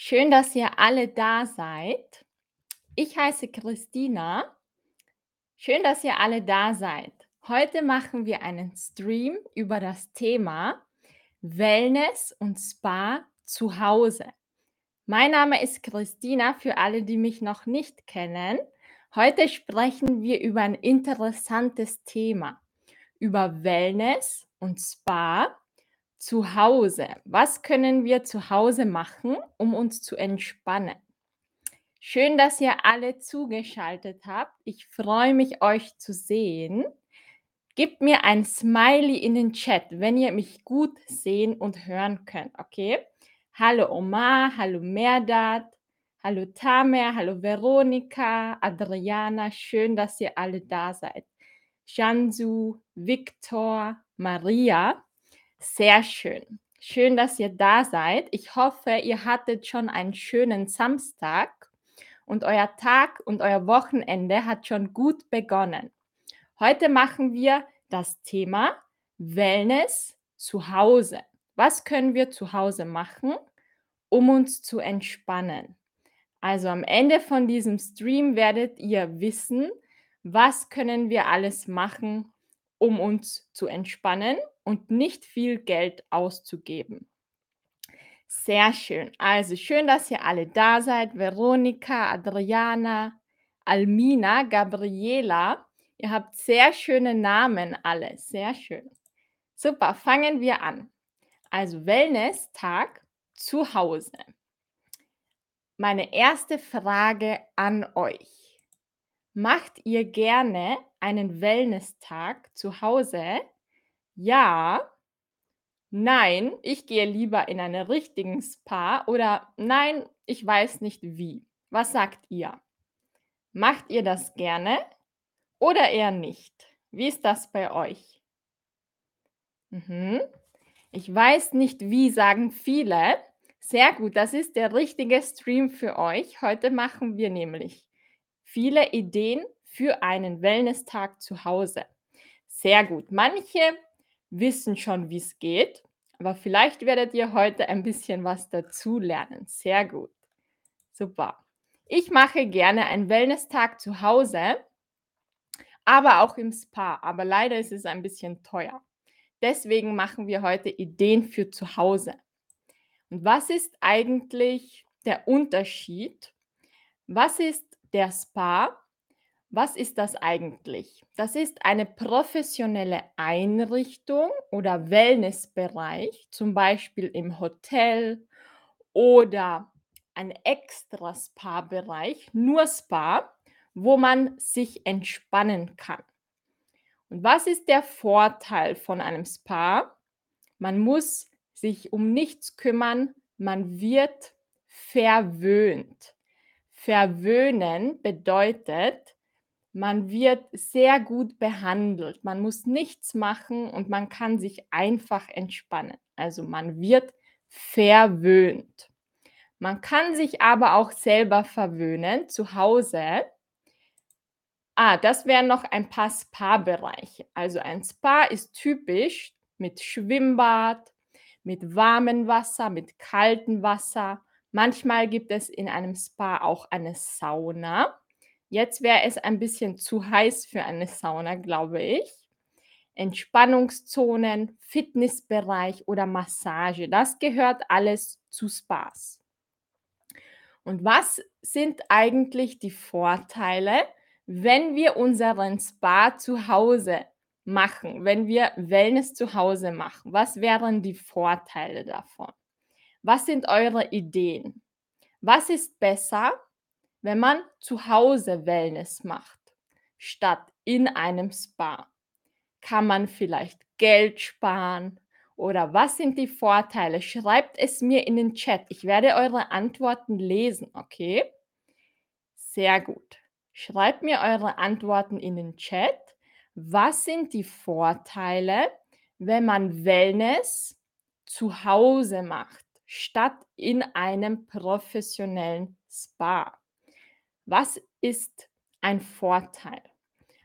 Schön, dass ihr alle da seid. Ich heiße Christina. Schön, dass ihr alle da seid. Heute machen wir einen Stream über das Thema Wellness und Spa zu Hause. Mein Name ist Christina, für alle, die mich noch nicht kennen. Heute sprechen wir über ein interessantes Thema, über Wellness und Spa zu Hause. Was können wir zu Hause machen, um uns zu entspannen? Schön, dass ihr alle zugeschaltet habt. Ich freue mich, euch zu sehen. Gebt mir ein Smiley in den Chat, wenn ihr mich gut sehen und hören könnt, okay? Hallo Omar, hallo Merdat, hallo Tamer, hallo Veronika, Adriana, schön, dass ihr alle da seid. Jansu, Viktor, Maria, sehr schön. Schön, dass ihr da seid. Ich hoffe, ihr hattet schon einen schönen Samstag und euer Tag und euer Wochenende hat schon gut begonnen. Heute machen wir das Thema Wellness zu Hause. Was können wir zu Hause machen, um uns zu entspannen? Also am Ende von diesem Stream werdet ihr wissen, was können wir alles machen, um uns zu entspannen und nicht viel Geld auszugeben. Sehr schön. Also schön, dass ihr alle da seid. Veronika, Adriana, Almina, Gabriela. Ihr habt sehr schöne Namen alle. Sehr schön. Super, fangen wir an. Also Wellness-Tag zu Hause. Meine erste Frage an euch. Macht ihr gerne einen Wellness-Tag zu Hause? Ja. Nein, ich gehe lieber in einen richtigen Spa oder nein, ich weiß nicht wie. Was sagt ihr? Macht ihr das gerne oder eher nicht? Wie ist das bei euch? Mhm. Ich weiß nicht wie, sagen viele. Sehr gut, das ist der richtige Stream für euch. Heute machen wir nämlich viele Ideen für einen Wellness-Tag zu Hause. Sehr gut. Manche wissen schon, wie es geht, aber vielleicht werdet ihr heute ein bisschen was dazu lernen. Sehr gut. Super. Ich mache gerne einen Wellness-Tag zu Hause, aber auch im Spa. Aber leider ist es ein bisschen teuer. Deswegen machen wir heute Ideen für zu Hause. Und was ist eigentlich der Unterschied? Was ist der Spa, was ist das eigentlich? Das ist eine professionelle Einrichtung oder Wellnessbereich, zum Beispiel im Hotel oder ein extra Spa-Bereich, nur Spa, wo man sich entspannen kann. Und was ist der Vorteil von einem Spa? Man muss sich um nichts kümmern, man wird verwöhnt. Verwöhnen bedeutet, man wird sehr gut behandelt. Man muss nichts machen und man kann sich einfach entspannen. Also man wird verwöhnt. Man kann sich aber auch selber verwöhnen zu Hause. Ah, das wären noch ein paar Spa-Bereiche. Also ein Spa ist typisch mit Schwimmbad, mit warmem Wasser, mit kaltem Wasser Manchmal gibt es in einem Spa auch eine Sauna. Jetzt wäre es ein bisschen zu heiß für eine Sauna, glaube ich. Entspannungszonen, Fitnessbereich oder Massage, das gehört alles zu Spas. Und was sind eigentlich die Vorteile, wenn wir unseren Spa zu Hause machen, wenn wir Wellness zu Hause machen? Was wären die Vorteile davon? Was sind eure Ideen? Was ist besser, wenn man zu Hause Wellness macht, statt in einem Spa? Kann man vielleicht Geld sparen? Oder was sind die Vorteile? Schreibt es mir in den Chat. Ich werde eure Antworten lesen, okay? Sehr gut. Schreibt mir eure Antworten in den Chat. Was sind die Vorteile, wenn man Wellness zu Hause macht? statt in einem professionellen Spa. Was ist ein Vorteil?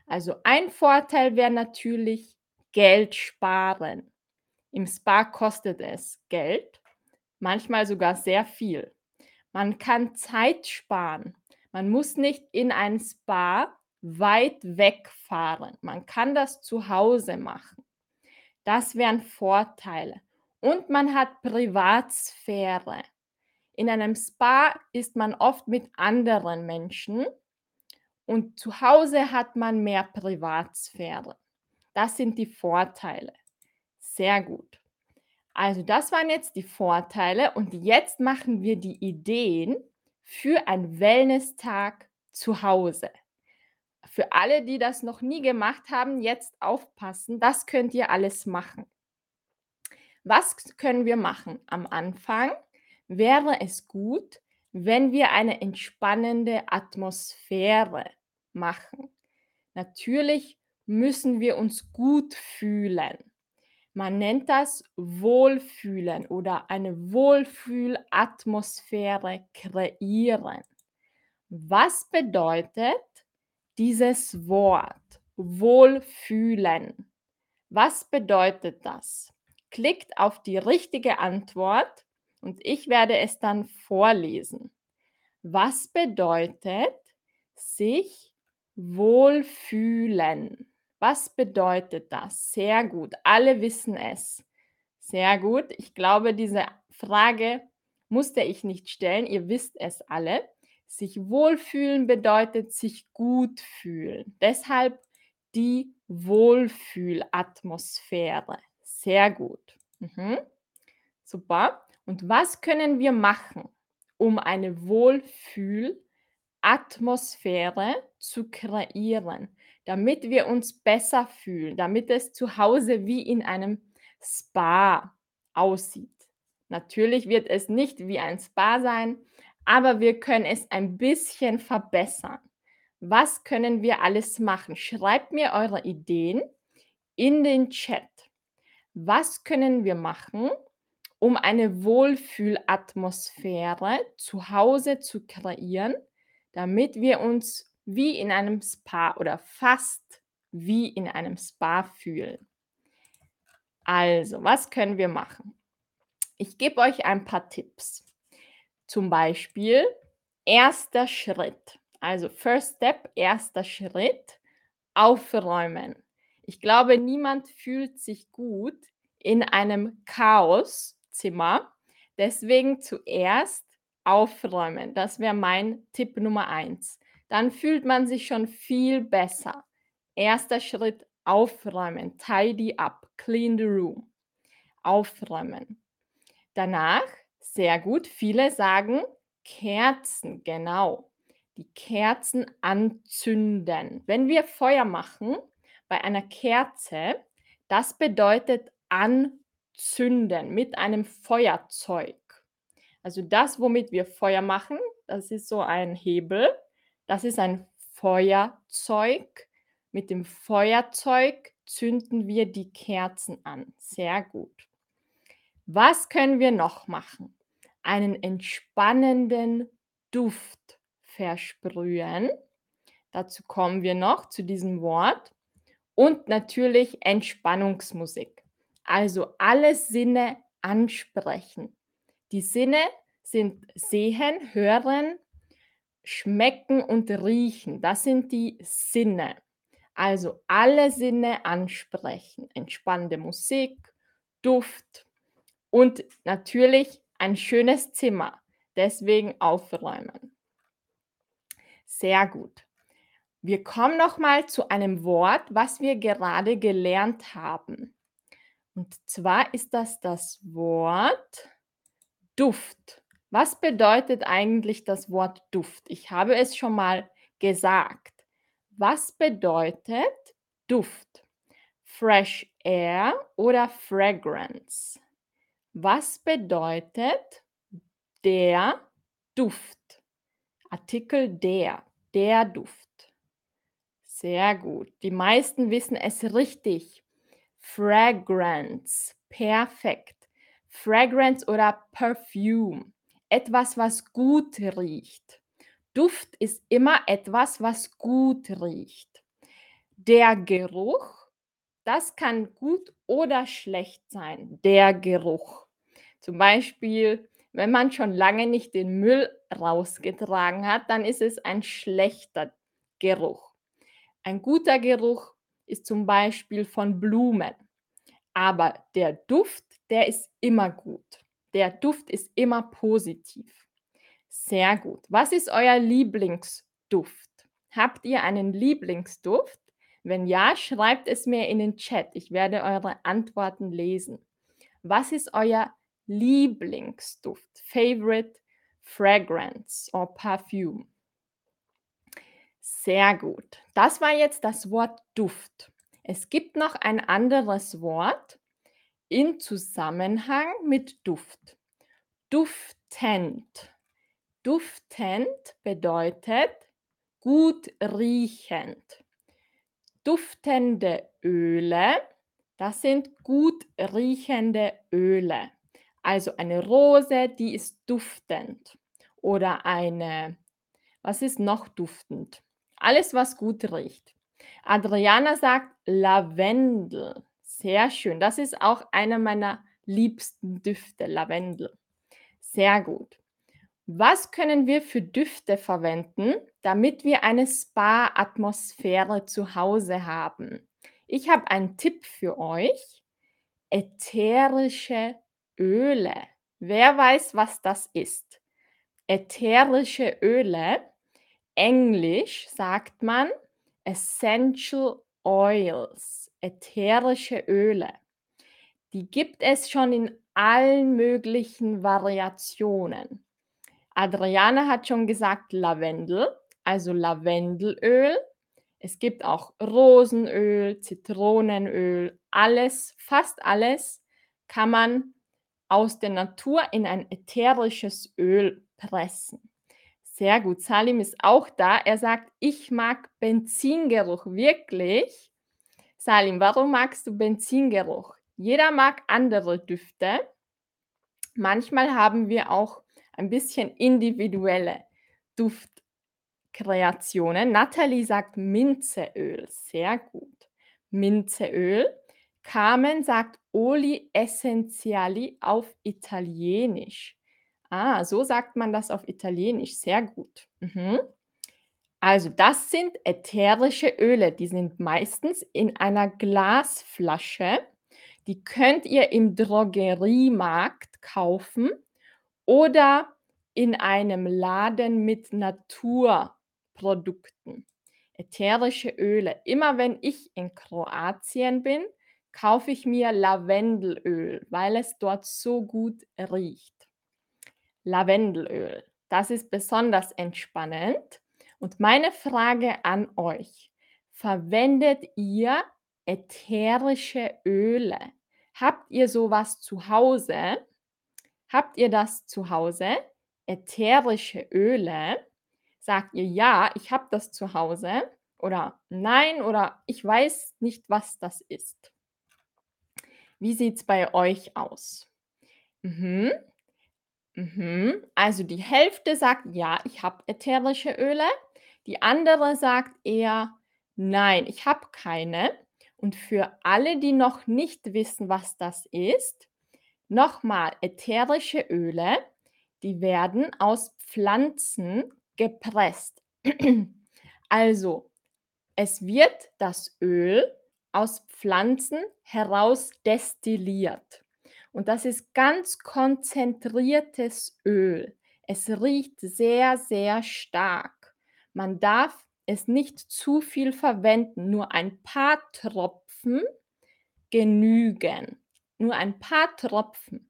Also ein Vorteil wäre natürlich Geld sparen. Im Spa kostet es Geld, manchmal sogar sehr viel. Man kann Zeit sparen. Man muss nicht in ein Spa weit wegfahren. Man kann das zu Hause machen. Das wären Vorteile. Und man hat Privatsphäre. In einem Spa ist man oft mit anderen Menschen und zu Hause hat man mehr Privatsphäre. Das sind die Vorteile. Sehr gut. Also das waren jetzt die Vorteile und jetzt machen wir die Ideen für einen Wellness-Tag zu Hause. Für alle, die das noch nie gemacht haben, jetzt aufpassen. Das könnt ihr alles machen. Was können wir machen? Am Anfang wäre es gut, wenn wir eine entspannende Atmosphäre machen. Natürlich müssen wir uns gut fühlen. Man nennt das Wohlfühlen oder eine Wohlfühlatmosphäre kreieren. Was bedeutet dieses Wort Wohlfühlen? Was bedeutet das? Klickt auf die richtige Antwort und ich werde es dann vorlesen. Was bedeutet sich wohlfühlen? Was bedeutet das? Sehr gut. Alle wissen es. Sehr gut. Ich glaube, diese Frage musste ich nicht stellen. Ihr wisst es alle. Sich wohlfühlen bedeutet sich gut fühlen. Deshalb die Wohlfühlatmosphäre. Sehr gut. Mhm. Super. Und was können wir machen, um eine Wohlfühlatmosphäre zu kreieren, damit wir uns besser fühlen, damit es zu Hause wie in einem Spa aussieht? Natürlich wird es nicht wie ein Spa sein, aber wir können es ein bisschen verbessern. Was können wir alles machen? Schreibt mir eure Ideen in den Chat. Was können wir machen, um eine Wohlfühlatmosphäre zu Hause zu kreieren, damit wir uns wie in einem Spa oder fast wie in einem Spa fühlen? Also, was können wir machen? Ich gebe euch ein paar Tipps. Zum Beispiel erster Schritt. Also First Step, erster Schritt, aufräumen. Ich glaube, niemand fühlt sich gut in einem Chaoszimmer. Deswegen zuerst aufräumen. Das wäre mein Tipp Nummer eins. Dann fühlt man sich schon viel besser. Erster Schritt, aufräumen. Tidy up, clean the room. Aufräumen. Danach sehr gut. Viele sagen Kerzen, genau. Die Kerzen anzünden. Wenn wir Feuer machen bei einer Kerze, das bedeutet anzünden mit einem Feuerzeug. Also das, womit wir Feuer machen, das ist so ein Hebel. Das ist ein Feuerzeug. Mit dem Feuerzeug zünden wir die Kerzen an. Sehr gut. Was können wir noch machen? Einen entspannenden Duft versprühen. Dazu kommen wir noch zu diesem Wort. Und natürlich Entspannungsmusik. Also alle Sinne ansprechen. Die Sinne sind sehen, hören, schmecken und riechen. Das sind die Sinne. Also alle Sinne ansprechen. Entspannende Musik, Duft, und natürlich ein schönes Zimmer. Deswegen aufräumen. Sehr gut. Wir kommen noch mal zu einem Wort, was wir gerade gelernt haben. Und zwar ist das das Wort Duft. Was bedeutet eigentlich das Wort Duft? Ich habe es schon mal gesagt. Was bedeutet Duft? Fresh Air oder Fragrance? Was bedeutet der Duft? Artikel der, der Duft. Sehr gut. Die meisten wissen es richtig. Fragrance. Perfekt. Fragrance oder Perfume. Etwas, was gut riecht. Duft ist immer etwas, was gut riecht. Der Geruch, das kann gut oder schlecht sein. Der Geruch. Zum Beispiel, wenn man schon lange nicht den Müll rausgetragen hat, dann ist es ein schlechter Geruch. Ein guter Geruch ist zum Beispiel von Blumen. Aber der Duft, der ist immer gut. Der Duft ist immer positiv. Sehr gut. Was ist euer Lieblingsduft? Habt ihr einen Lieblingsduft? Wenn ja, schreibt es mir in den Chat. Ich werde eure Antworten lesen. Was ist euer Lieblingsduft? Favorite Fragrance or Perfume? Sehr gut. Das war jetzt das Wort Duft. Es gibt noch ein anderes Wort in Zusammenhang mit Duft. Duftend. Duftend bedeutet gut riechend. Duftende Öle, das sind gut riechende Öle. Also eine Rose, die ist duftend. Oder eine, was ist noch duftend? Alles, was gut riecht. Adriana sagt Lavendel. Sehr schön. Das ist auch einer meiner liebsten Düfte, Lavendel. Sehr gut. Was können wir für Düfte verwenden, damit wir eine Spa-Atmosphäre zu Hause haben? Ich habe einen Tipp für euch. Ätherische Öle. Wer weiß, was das ist? Ätherische Öle. Englisch sagt man Essential Oils, ätherische Öle. Die gibt es schon in allen möglichen Variationen. Adriane hat schon gesagt Lavendel, also Lavendelöl. Es gibt auch Rosenöl, Zitronenöl, alles, fast alles kann man aus der Natur in ein ätherisches Öl pressen. Sehr gut. Salim ist auch da. Er sagt, ich mag Benzingeruch. Wirklich? Salim, warum magst du Benzingeruch? Jeder mag andere Düfte. Manchmal haben wir auch ein bisschen individuelle Duftkreationen. Natalie sagt Minzeöl, sehr gut. Minzeöl. Carmen sagt Oli Essenziali auf Italienisch. Ah, so sagt man das auf Italienisch, sehr gut. Mhm. Also das sind ätherische Öle, die sind meistens in einer Glasflasche. Die könnt ihr im Drogeriemarkt kaufen oder in einem Laden mit Naturprodukten. Ätherische Öle. Immer wenn ich in Kroatien bin, kaufe ich mir Lavendelöl, weil es dort so gut riecht. Lavendelöl. Das ist besonders entspannend. Und meine Frage an euch, verwendet ihr ätherische Öle? Habt ihr sowas zu Hause? Habt ihr das zu Hause? Ätherische Öle? Sagt ihr ja, ich habe das zu Hause? Oder nein, oder ich weiß nicht, was das ist. Wie sieht es bei euch aus? Mhm. Mhm. Also die Hälfte sagt ja, ich habe ätherische Öle. Die andere sagt eher nein, ich habe keine. Und für alle, die noch nicht wissen, was das ist, Nochmal, ätherische Öle, die werden aus Pflanzen gepresst. Also, es wird das Öl aus Pflanzen heraus destilliert. Und das ist ganz konzentriertes Öl. Es riecht sehr, sehr stark. Man darf es nicht zu viel verwenden, nur ein paar Tropfen genügen. Nur ein paar Tropfen.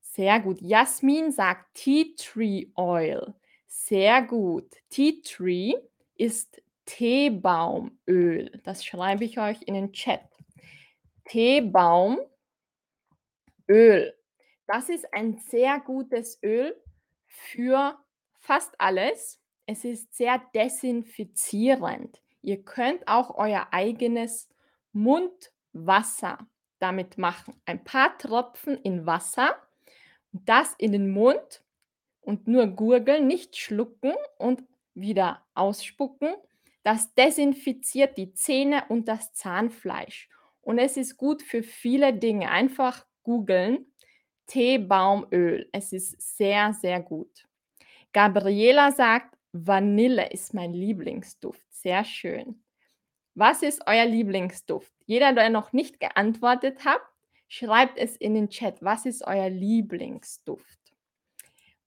Sehr gut. Jasmin sagt Tea Tree Oil. Sehr gut. Tea Tree ist Teebaumöl. Das schreibe ich euch in den Chat. Teebaumöl. Das ist ein sehr gutes Öl für fast alles. Es ist sehr desinfizierend. Ihr könnt auch euer eigenes Mundwasser damit machen. Ein paar Tropfen in Wasser, das in den Mund und nur gurgeln, nicht schlucken und wieder ausspucken. Das desinfiziert die Zähne und das Zahnfleisch. Und es ist gut für viele Dinge. Einfach googeln. Teebaumöl. Es ist sehr, sehr gut. Gabriela sagt, Vanille ist mein Lieblingsduft. Sehr schön. Was ist euer Lieblingsduft? Jeder, der noch nicht geantwortet hat, schreibt es in den Chat. Was ist euer Lieblingsduft?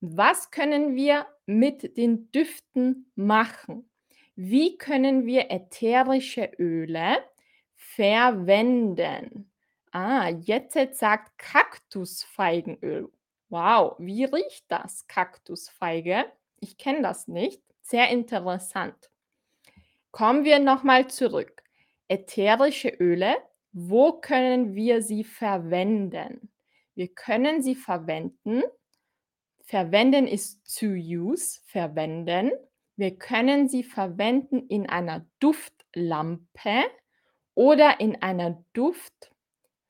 Was können wir mit den Düften machen? Wie können wir ätherische Öle verwenden? Ah, jetzt sagt Kaktusfeigenöl. Wow, wie riecht das, Kaktusfeige? Ich kenne das nicht. Sehr interessant. Kommen wir nochmal zurück. Ätherische Öle, wo können wir sie verwenden? Wir können sie verwenden. Verwenden ist to use, verwenden. Wir können sie verwenden in einer Duftlampe oder in einer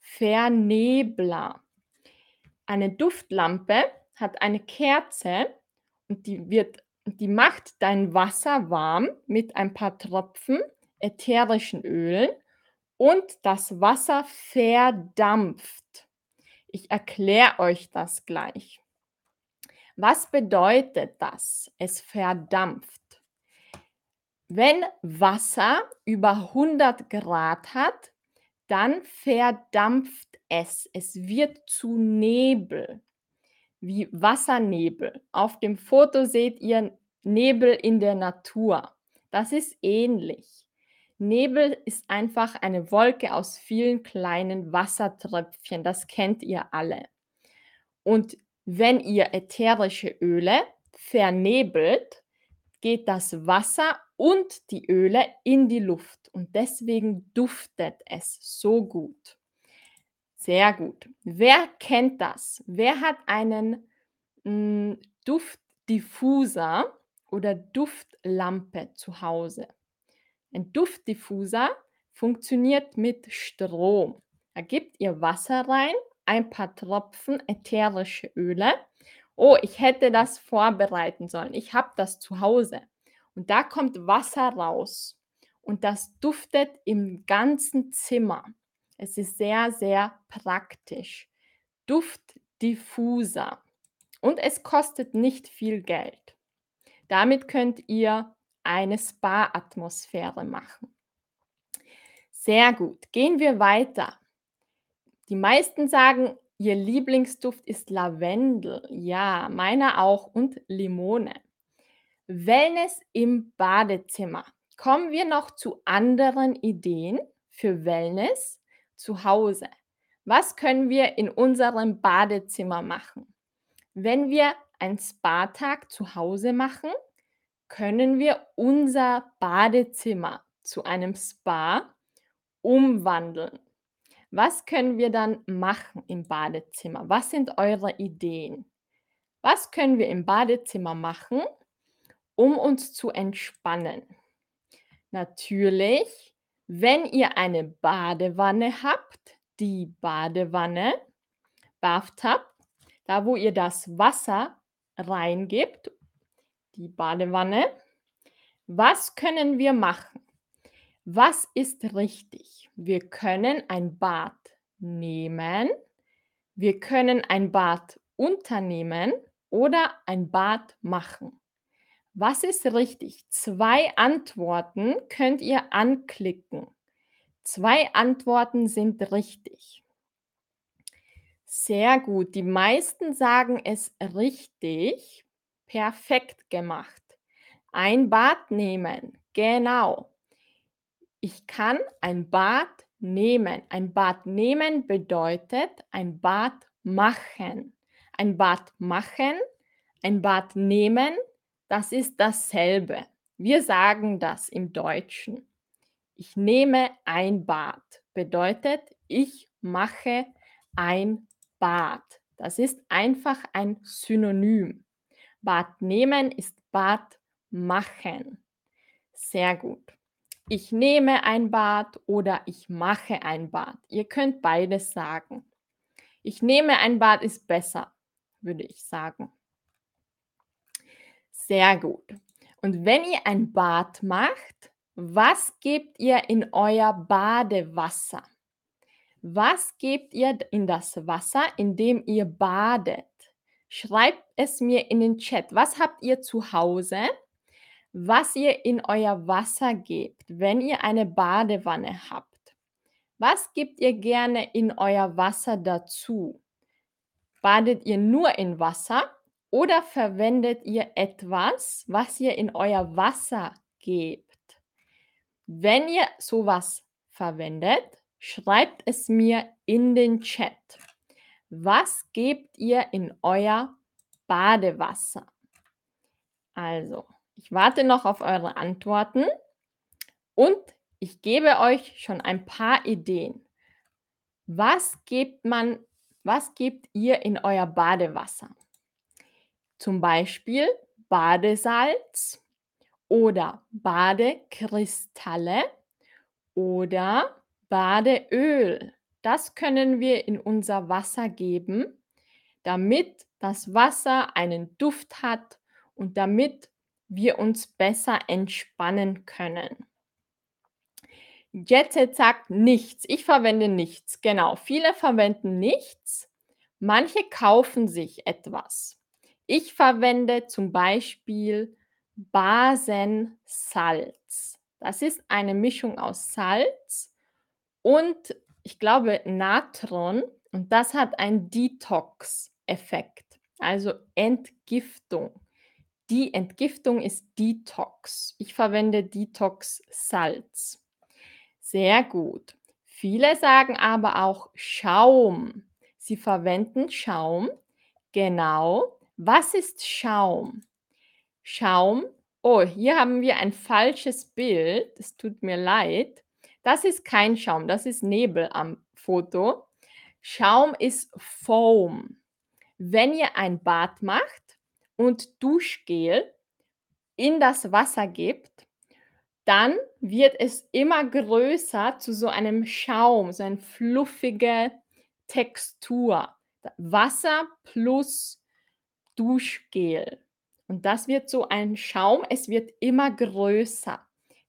Duftvernebler. Eine Duftlampe hat eine Kerze und die wird die macht dein Wasser warm mit ein paar Tropfen ätherischen Ölen und das Wasser verdampft. Ich erkläre euch das gleich. Was bedeutet das? Es verdampft. Wenn Wasser über 100 Grad hat, dann verdampft es. Es wird zu Nebel, wie Wassernebel. Auf dem Foto seht ihr Nebel in der Natur. Das ist ähnlich. Nebel ist einfach eine Wolke aus vielen kleinen Wassertröpfchen. Das kennt ihr alle. Und wenn ihr ätherische Öle vernebelt, geht das Wasser und die Öle in die Luft und deswegen duftet es so gut. Sehr gut. Wer kennt das? Wer hat einen hm, Duftdiffuser oder Duftlampe zu Hause? Ein Duftdiffuser funktioniert mit Strom. Da gebt ihr Wasser rein, ein paar Tropfen ätherische Öle. Oh, ich hätte das vorbereiten sollen. Ich habe das zu Hause. Und da kommt Wasser raus und das duftet im ganzen Zimmer. Es ist sehr, sehr praktisch. Duftdiffuser. Und es kostet nicht viel Geld. Damit könnt ihr eine Spa-Atmosphäre machen. Sehr gut. Gehen wir weiter. Die meisten sagen, ihr Lieblingsduft ist Lavendel. Ja, meiner auch und Limone. Wellness im Badezimmer. Kommen wir noch zu anderen Ideen für Wellness zu Hause. Was können wir in unserem Badezimmer machen? Wenn wir einen Spa-Tag zu Hause machen, können wir unser Badezimmer zu einem Spa umwandeln. Was können wir dann machen im Badezimmer? Was sind eure Ideen? Was können wir im Badezimmer machen, um uns zu entspannen. Natürlich, wenn ihr eine Badewanne habt, die Badewanne, Bathtub, da wo ihr das Wasser reingibt, die Badewanne, was können wir machen? Was ist richtig? Wir können ein Bad nehmen, wir können ein Bad unternehmen oder ein Bad machen. Was ist richtig? Zwei Antworten könnt ihr anklicken. Zwei Antworten sind richtig. Sehr gut. Die meisten sagen es richtig. Perfekt gemacht. Ein Bad nehmen. Genau. Ich kann ein Bad nehmen. Ein Bad nehmen bedeutet ein Bad machen. Ein Bad machen, ein Bad nehmen das ist dasselbe. Wir sagen das im Deutschen. Ich nehme ein Bad. Bedeutet, ich mache ein Bad. Das ist einfach ein Synonym. Bad nehmen ist Bad machen. Sehr gut. Ich nehme ein Bad oder ich mache ein Bad. Ihr könnt beides sagen. Ich nehme ein Bad ist besser, würde ich sagen. Sehr gut. Und wenn ihr ein Bad macht, was gebt ihr in euer Badewasser? Was gebt ihr in das Wasser, in dem ihr badet? Schreibt es mir in den Chat. Was habt ihr zu Hause, was ihr in euer Wasser gebt, wenn ihr eine Badewanne habt? Was gebt ihr gerne in euer Wasser dazu? Badet ihr nur in Wasser oder verwendet ihr etwas, was ihr in euer Wasser gebt? Wenn ihr sowas verwendet, schreibt es mir in den Chat. Was gebt ihr in euer Badewasser? Also, ich warte noch auf eure Antworten und ich gebe euch schon ein paar Ideen. Was gebt man, was gebt ihr in euer Badewasser? Zum Beispiel Badesalz oder Badekristalle oder Badeöl. Das können wir in unser Wasser geben, damit das Wasser einen Duft hat und damit wir uns besser entspannen können. Jetset sagt nichts. Ich verwende nichts. Genau. Viele verwenden nichts. Manche kaufen sich etwas. Ich verwende zum Beispiel Basensalz. Das ist eine Mischung aus Salz und ich glaube Natron und das hat einen Detox-Effekt, also Entgiftung. Die Entgiftung ist Detox. Ich verwende Detox-Salz. Sehr gut. Viele sagen aber auch Schaum. Sie verwenden Schaum. Genau. Was ist Schaum? Schaum. Oh, hier haben wir ein falsches Bild. Es tut mir leid. Das ist kein Schaum, das ist Nebel am Foto. Schaum ist Foam. Wenn ihr ein Bad macht und Duschgel in das Wasser gebt, dann wird es immer größer zu so einem Schaum, so eine fluffige Textur. Wasser plus Duschgel. Und das wird so ein Schaum, es wird immer größer.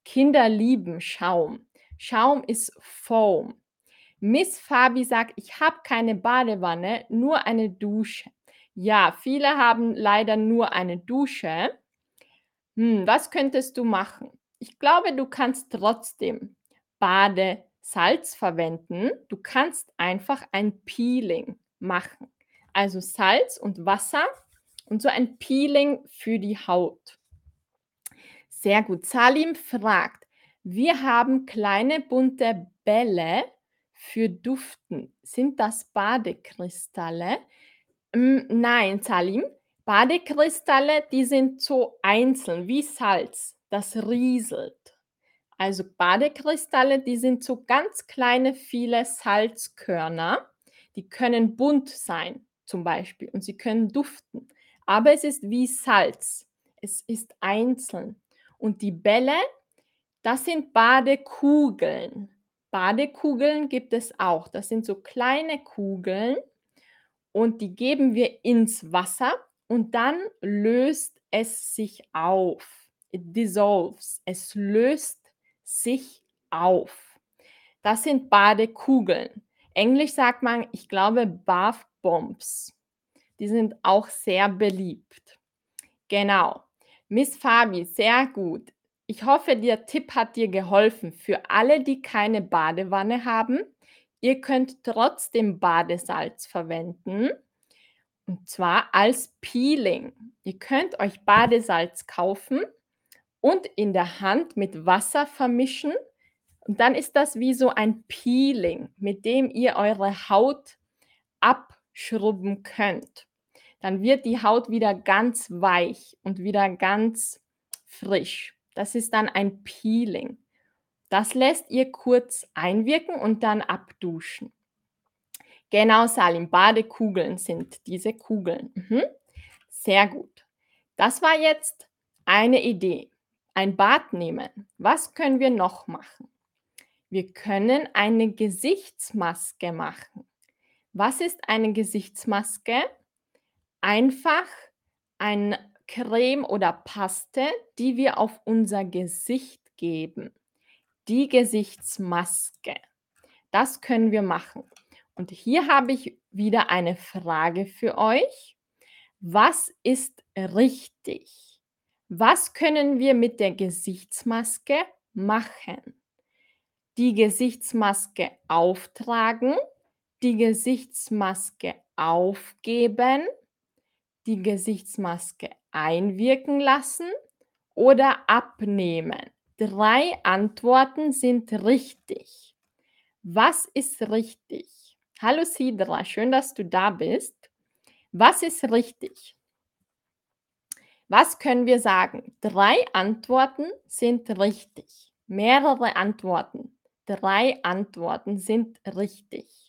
Kinder lieben Schaum. Schaum ist Foam. Miss Fabi sagt, ich habe keine Badewanne, nur eine Dusche. Ja, viele haben leider nur eine Dusche. Hm, was könntest du machen? Ich glaube, du kannst trotzdem Badesalz verwenden. Du kannst einfach ein Peeling machen. Also Salz und Wasser und so ein Peeling für die Haut. Sehr gut. Salim fragt, wir haben kleine bunte Bälle für Duften. Sind das Badekristalle? Mm, nein, Salim. Badekristalle, die sind so einzeln wie Salz das rieselt. Also Badekristalle, die sind so ganz kleine, viele Salzkörner. Die können bunt sein, zum Beispiel, und sie können duften. Aber es ist wie Salz. Es ist einzeln. Und die Bälle, das sind Badekugeln. Badekugeln gibt es auch. Das sind so kleine Kugeln und die geben wir ins Wasser und dann löst es sich auf it dissolves. Es löst sich auf. Das sind Badekugeln. Englisch sagt man, ich glaube, Bath Bombs. Die sind auch sehr beliebt. Genau. Miss Fabi, sehr gut. Ich hoffe, der Tipp hat dir geholfen. Für alle, die keine Badewanne haben, ihr könnt trotzdem Badesalz verwenden. Und zwar als Peeling. Ihr könnt euch Badesalz kaufen und in der Hand mit Wasser vermischen. Und dann ist das wie so ein Peeling, mit dem ihr eure Haut abschrubben könnt. Dann wird die Haut wieder ganz weich und wieder ganz frisch. Das ist dann ein Peeling. Das lässt ihr kurz einwirken und dann abduschen. Genau, Salim, Badekugeln sind diese Kugeln. Mhm. Sehr gut. Das war jetzt eine Idee ein Bad nehmen. Was können wir noch machen? Wir können eine Gesichtsmaske machen. Was ist eine Gesichtsmaske? Einfach ein Creme oder Paste, die wir auf unser Gesicht geben. Die Gesichtsmaske. Das können wir machen. Und hier habe ich wieder eine Frage für euch. Was ist richtig? Was können wir mit der Gesichtsmaske machen? Die Gesichtsmaske auftragen, die Gesichtsmaske aufgeben, die Gesichtsmaske einwirken lassen oder abnehmen. Drei Antworten sind richtig. Was ist richtig? Hallo Sidra, schön, dass du da bist. Was ist richtig? Was können wir sagen? Drei Antworten sind richtig. Mehrere Antworten. Drei Antworten sind richtig.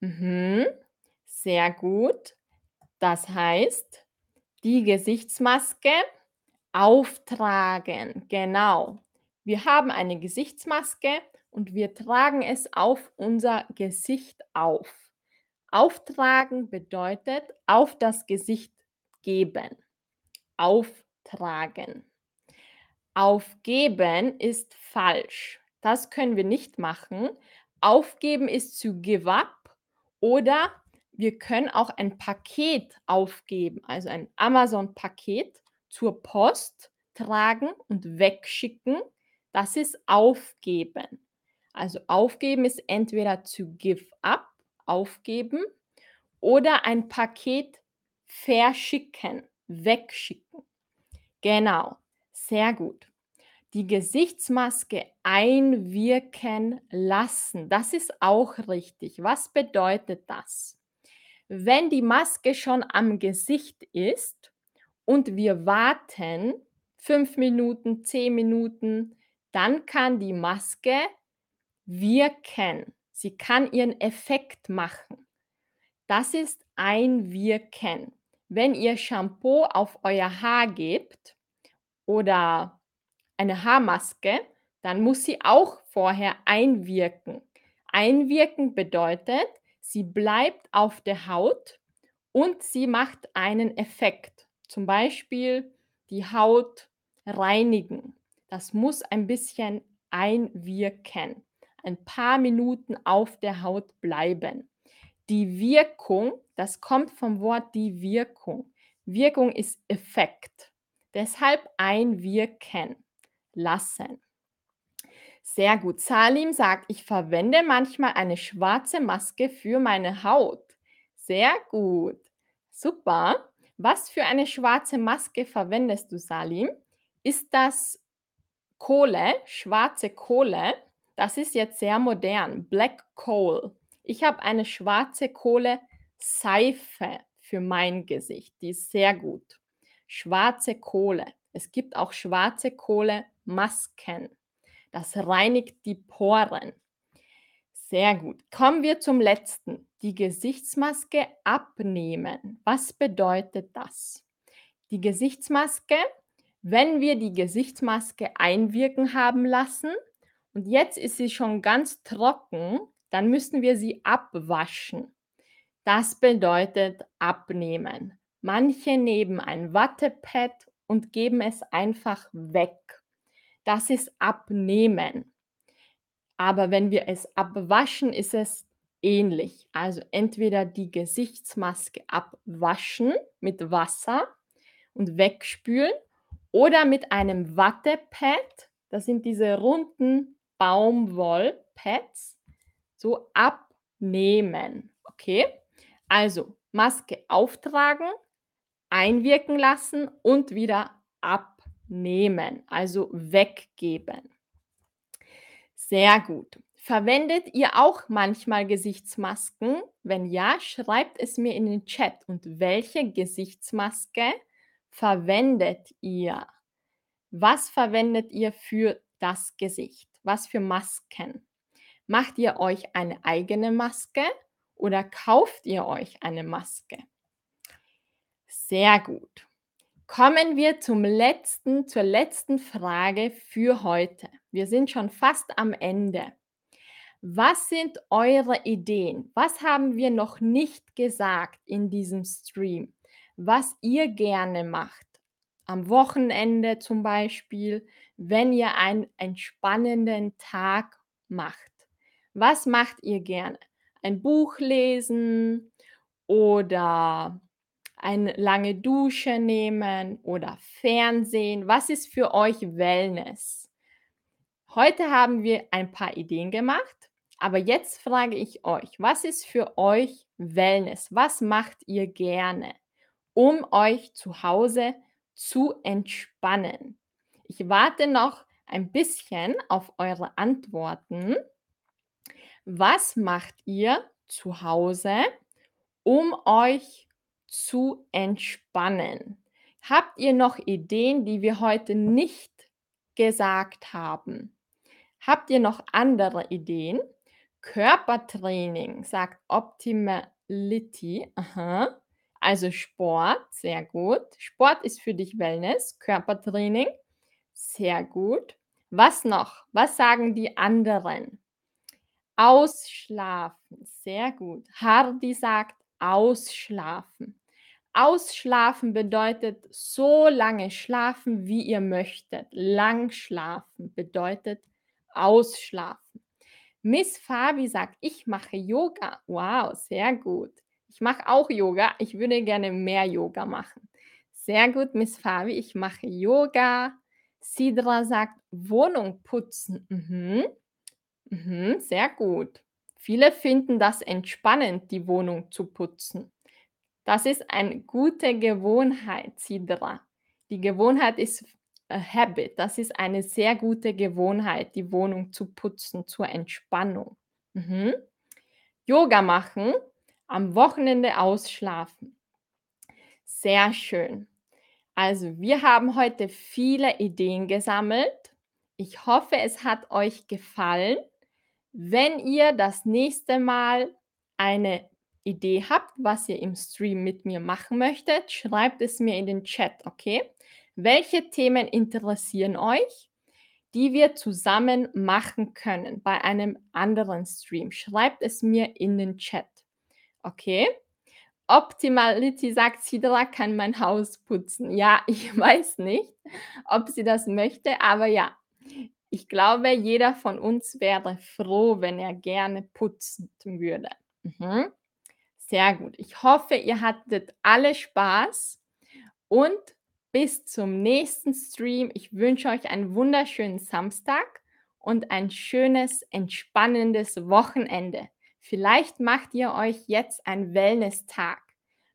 Mhm. Sehr gut. Das heißt, die Gesichtsmaske auftragen. Genau. Wir haben eine Gesichtsmaske und wir tragen es auf unser Gesicht auf. Auftragen bedeutet auf das Gesicht geben. Auftragen. Aufgeben ist falsch. Das können wir nicht machen. Aufgeben ist zu give up oder wir können auch ein Paket aufgeben, also ein Amazon-Paket zur Post tragen und wegschicken. Das ist aufgeben. Also aufgeben ist entweder zu give up, aufgeben, oder ein Paket verschicken, wegschicken. Genau, sehr gut. Die Gesichtsmaske einwirken lassen. Das ist auch richtig. Was bedeutet das? Wenn die Maske schon am Gesicht ist und wir warten fünf Minuten, zehn Minuten, dann kann die Maske wirken. Sie kann ihren Effekt machen. Das ist einwirken. Wenn ihr Shampoo auf euer Haar gebt oder eine Haarmaske, dann muss sie auch vorher einwirken. Einwirken bedeutet, sie bleibt auf der Haut und sie macht einen Effekt. Zum Beispiel die Haut reinigen. Das muss ein bisschen einwirken. Ein paar Minuten auf der Haut bleiben. Die Wirkung, das kommt vom Wort die Wirkung. Wirkung ist Effekt. Deshalb einwirken lassen. Sehr gut. Salim sagt, ich verwende manchmal eine schwarze Maske für meine Haut. Sehr gut. Super. Was für eine schwarze Maske verwendest du, Salim? Ist das Kohle, schwarze Kohle? Das ist jetzt sehr modern. Black Coal. Ich habe eine schwarze Kohle Seife für mein Gesicht. Die ist sehr gut. Schwarze Kohle. Es gibt auch schwarze Kohle Masken. Das reinigt die Poren. Sehr gut. Kommen wir zum letzten. Die Gesichtsmaske abnehmen. Was bedeutet das? Die Gesichtsmaske, wenn wir die Gesichtsmaske einwirken haben lassen und jetzt ist sie schon ganz trocken, dann müssen wir sie abwaschen. Das bedeutet abnehmen. Manche nehmen ein Wattepad und geben es einfach weg. Das ist abnehmen. Aber wenn wir es abwaschen, ist es ähnlich. Also entweder die Gesichtsmaske abwaschen mit Wasser und wegspülen oder mit einem Wattepad, das sind diese runden Baumwollpads, so abnehmen. Okay? Also Maske auftragen, einwirken lassen und wieder abnehmen, also weggeben. Sehr gut. Verwendet ihr auch manchmal Gesichtsmasken? Wenn ja, schreibt es mir in den Chat. Und welche Gesichtsmaske verwendet ihr? Was verwendet ihr für das Gesicht? Was für Masken? Macht ihr euch eine eigene Maske oder kauft ihr euch eine Maske? Sehr gut. Kommen wir zum letzten, zur letzten Frage für heute. Wir sind schon fast am Ende. Was sind eure Ideen? Was haben wir noch nicht gesagt in diesem Stream? Was ihr gerne macht? Am Wochenende zum Beispiel, wenn ihr einen entspannenden Tag macht. Was macht ihr gerne? Ein Buch lesen oder eine lange Dusche nehmen oder Fernsehen? Was ist für euch Wellness? Heute haben wir ein paar Ideen gemacht, aber jetzt frage ich euch, was ist für euch Wellness? Was macht ihr gerne, um euch zu Hause zu entspannen? Ich warte noch ein bisschen auf eure Antworten. Was macht ihr zu Hause, um euch zu entspannen? Habt ihr noch Ideen, die wir heute nicht gesagt haben? Habt ihr noch andere Ideen? Körpertraining, sagt Optimality. Aha. Also Sport, sehr gut. Sport ist für dich Wellness. Körpertraining, sehr gut. Was noch? Was sagen die anderen? Ausschlafen, sehr gut. Hardy sagt ausschlafen. Ausschlafen bedeutet so lange schlafen, wie ihr möchtet. Lang schlafen bedeutet ausschlafen. Miss Fabi sagt, ich mache Yoga. Wow, sehr gut. Ich mache auch Yoga. Ich würde gerne mehr Yoga machen. Sehr gut, Miss Fabi. Ich mache Yoga. Sidra sagt, Wohnung putzen. Mhm. Mhm, sehr gut. Viele finden das entspannend, die Wohnung zu putzen. Das ist eine gute Gewohnheit, Sidra. Die Gewohnheit ist habit. Das ist eine sehr gute Gewohnheit, die Wohnung zu putzen zur Entspannung. Mhm. Yoga machen, am Wochenende ausschlafen. Sehr schön. Also, wir haben heute viele Ideen gesammelt. Ich hoffe, es hat euch gefallen. Wenn ihr das nächste Mal eine Idee habt, was ihr im Stream mit mir machen möchtet, schreibt es mir in den Chat, okay? Welche Themen interessieren euch, die wir zusammen machen können bei einem anderen Stream? Schreibt es mir in den Chat, okay? Optimality sagt, Sidra kann mein Haus putzen. Ja, ich weiß nicht, ob sie das möchte, aber ja, ich glaube, jeder von uns wäre froh, wenn er gerne putzen würde. Mhm. Sehr gut. Ich hoffe, ihr hattet alle Spaß und bis zum nächsten Stream. Ich wünsche euch einen wunderschönen Samstag und ein schönes, entspannendes Wochenende. Vielleicht macht ihr euch jetzt einen Wellness-Tag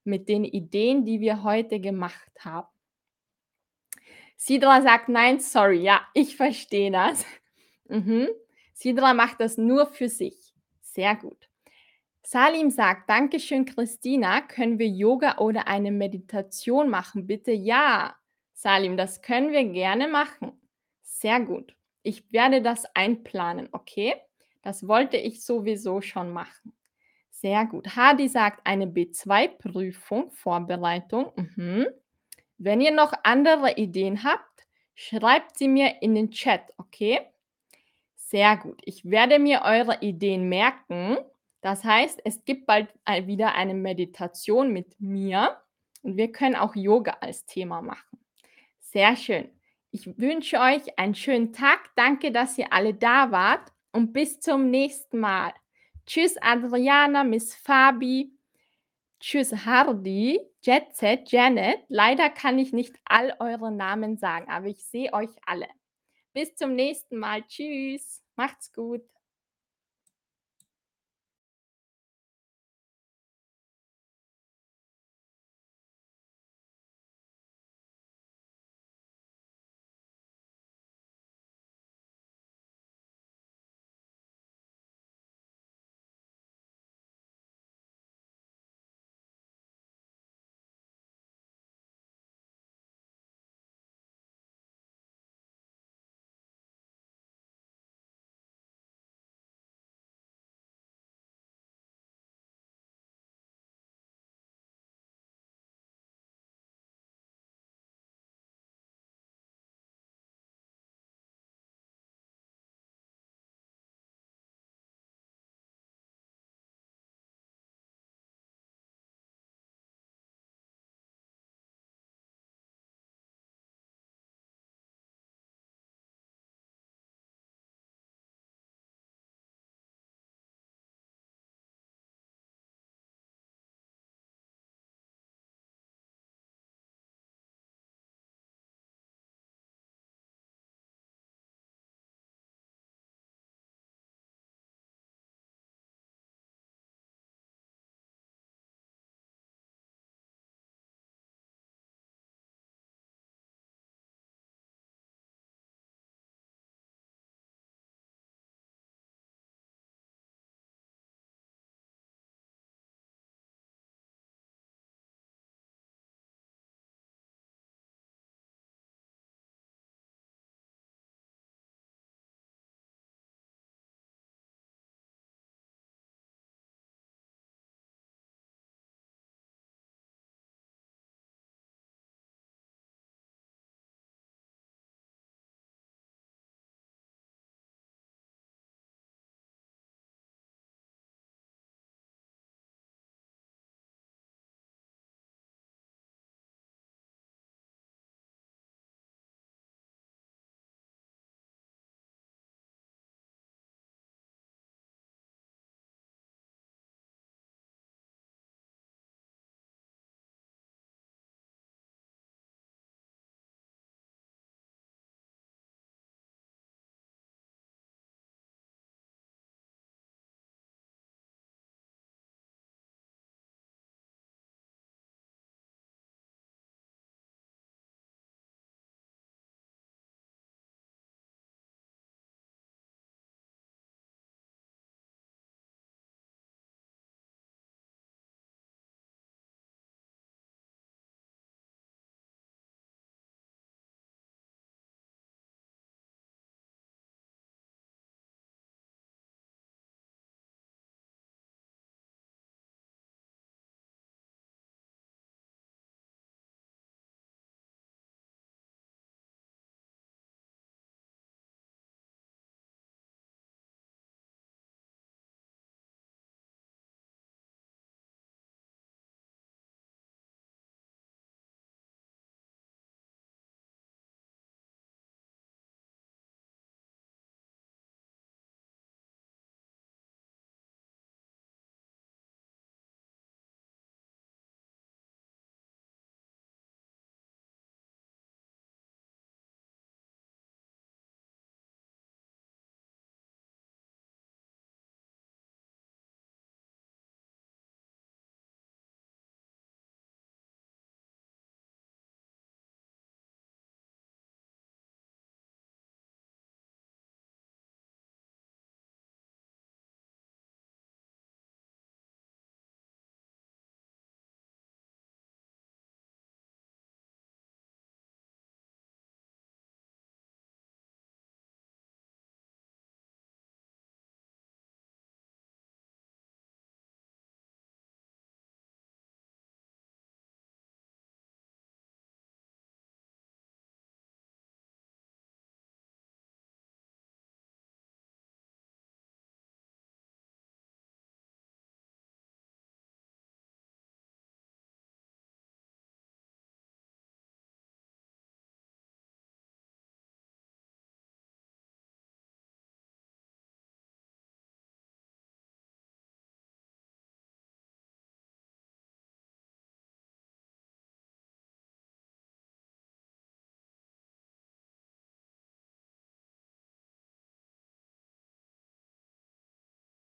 mit den Ideen, die wir heute gemacht haben. Sidra sagt, nein, sorry, ja, ich verstehe das. Mhm. Sidra macht das nur für sich. Sehr gut. Salim sagt, Dankeschön, Christina. Können wir Yoga oder eine Meditation machen? Bitte ja. Salim, das können wir gerne machen. Sehr gut. Ich werde das einplanen, okay? Das wollte ich sowieso schon machen. Sehr gut. Hadi sagt, eine B2-Prüfung, Vorbereitung. Mhm. Wenn ihr noch andere Ideen habt, schreibt sie mir in den Chat, okay? Sehr gut. Ich werde mir eure Ideen merken. Das heißt, es gibt bald wieder eine Meditation mit mir und wir können auch Yoga als Thema machen. Sehr schön. Ich wünsche euch einen schönen Tag. Danke, dass ihr alle da wart und bis zum nächsten Mal. Tschüss, Adriana, Miss Fabi. Tschüss, Hardy, Jetset, Janet. Leider kann ich nicht all eure Namen sagen, aber ich sehe euch alle. Bis zum nächsten Mal. Tschüss. Macht's gut.